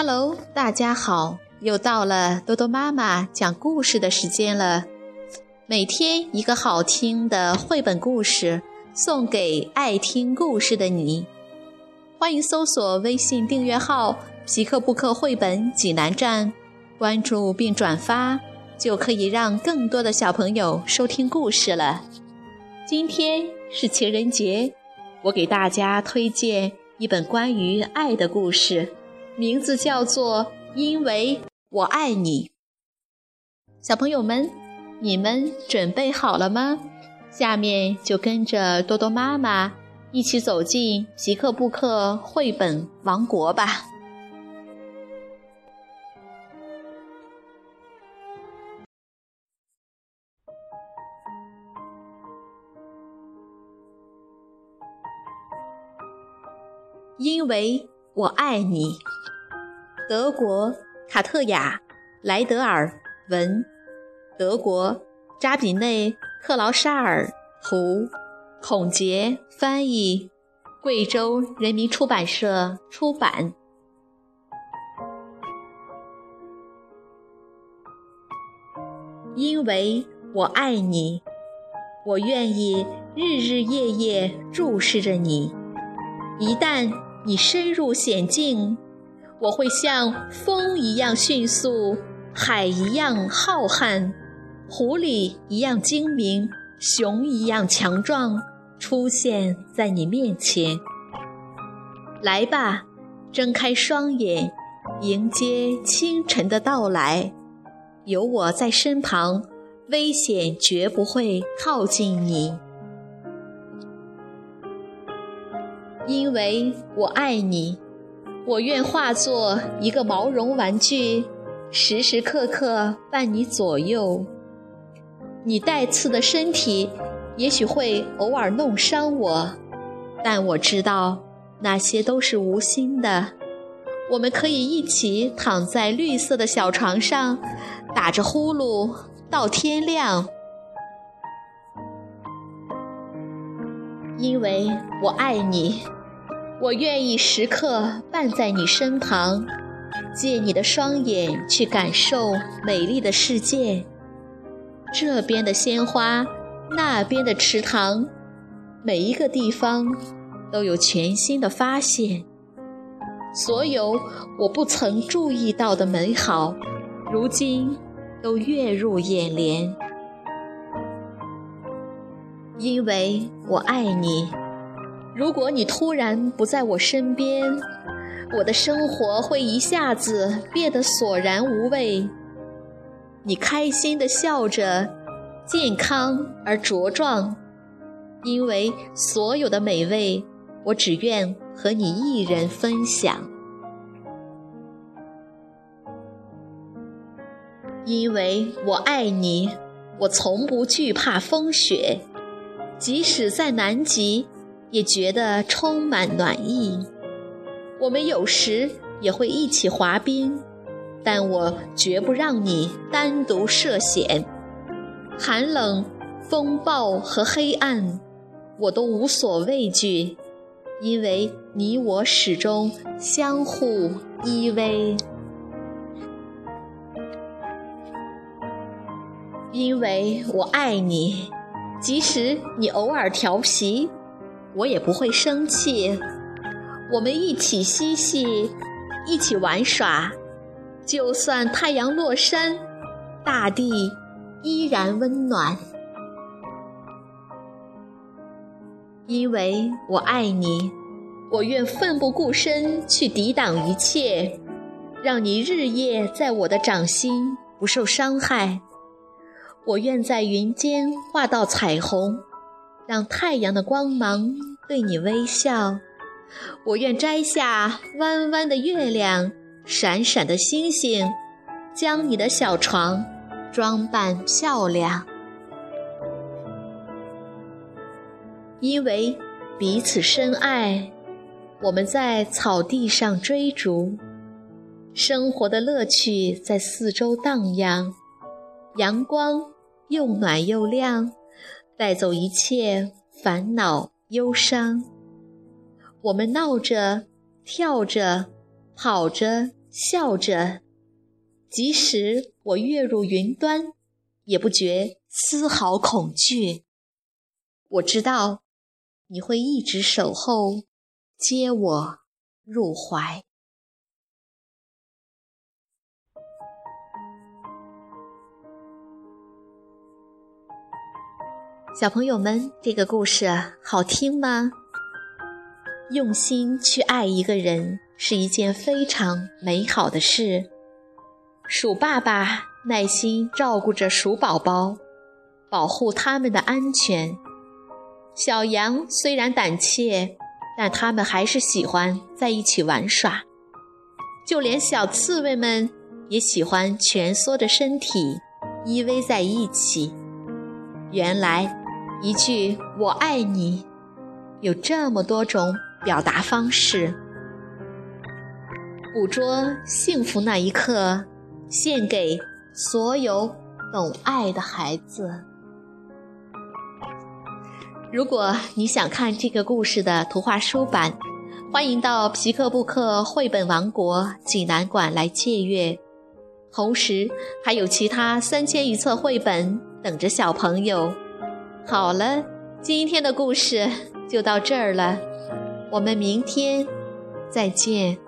Hello，大家好，又到了多多妈妈讲故事的时间了。每天一个好听的绘本故事，送给爱听故事的你。欢迎搜索微信订阅号“皮克布克绘本济南站”，关注并转发，就可以让更多的小朋友收听故事了。今天是情人节，我给大家推荐一本关于爱的故事。名字叫做《因为我爱你》。小朋友们，你们准备好了吗？下面就跟着多多妈妈一起走进皮克布克绘本王国吧。因为我爱你。德国卡特雅莱德尔文，德国扎比内克劳沙尔图，孔杰翻译，贵州人民出版社出版。因为我爱你，我愿意日日夜夜注视着你。一旦你深入险境，我会像风一样迅速，海一样浩瀚，狐狸一样精明，熊一样强壮，出现在你面前。来吧，睁开双眼，迎接清晨的到来。有我在身旁，危险绝不会靠近你，因为我爱你。我愿化作一个毛绒玩具，时时刻刻伴你左右。你带刺的身体也许会偶尔弄伤我，但我知道那些都是无心的。我们可以一起躺在绿色的小床上，打着呼噜到天亮，因为我爱你。我愿意时刻伴在你身旁，借你的双眼去感受美丽的世界。这边的鲜花，那边的池塘，每一个地方都有全新的发现。所有我不曾注意到的美好，如今都跃入眼帘，因为我爱你。如果你突然不在我身边，我的生活会一下子变得索然无味。你开心的笑着，健康而茁壮，因为所有的美味，我只愿和你一人分享。因为我爱你，我从不惧怕风雪，即使在南极。也觉得充满暖意。我们有时也会一起滑冰，但我绝不让你单独涉险。寒冷、风暴和黑暗，我都无所畏惧，因为你我始终相互依偎。因为我爱你，即使你偶尔调皮。我也不会生气，我们一起嬉戏，一起玩耍。就算太阳落山，大地依然温暖。因为我爱你，我愿奋不顾身去抵挡一切，让你日夜在我的掌心不受伤害。我愿在云间画道彩虹。让太阳的光芒对你微笑，我愿摘下弯弯的月亮、闪闪的星星，将你的小床装扮漂亮。因为彼此深爱，我们在草地上追逐，生活的乐趣在四周荡漾，阳光又暖又亮。带走一切烦恼忧伤，我们闹着、跳着、跑着、笑着，即使我跃入云端，也不觉丝毫恐惧。我知道你会一直守候，接我入怀。小朋友们，这个故事好听吗？用心去爱一个人是一件非常美好的事。鼠爸爸耐心照顾着鼠宝宝，保护他们的安全。小羊虽然胆怯，但他们还是喜欢在一起玩耍。就连小刺猬们也喜欢蜷缩着身体依偎在一起。原来。一句“我爱你”，有这么多种表达方式。捕捉幸福那一刻，献给所有懂爱的孩子。如果你想看这个故事的图画书版，欢迎到皮克布克绘本王国济南馆来借阅。同时，还有其他三千余册绘本等着小朋友。好了，今天的故事就到这儿了，我们明天再见。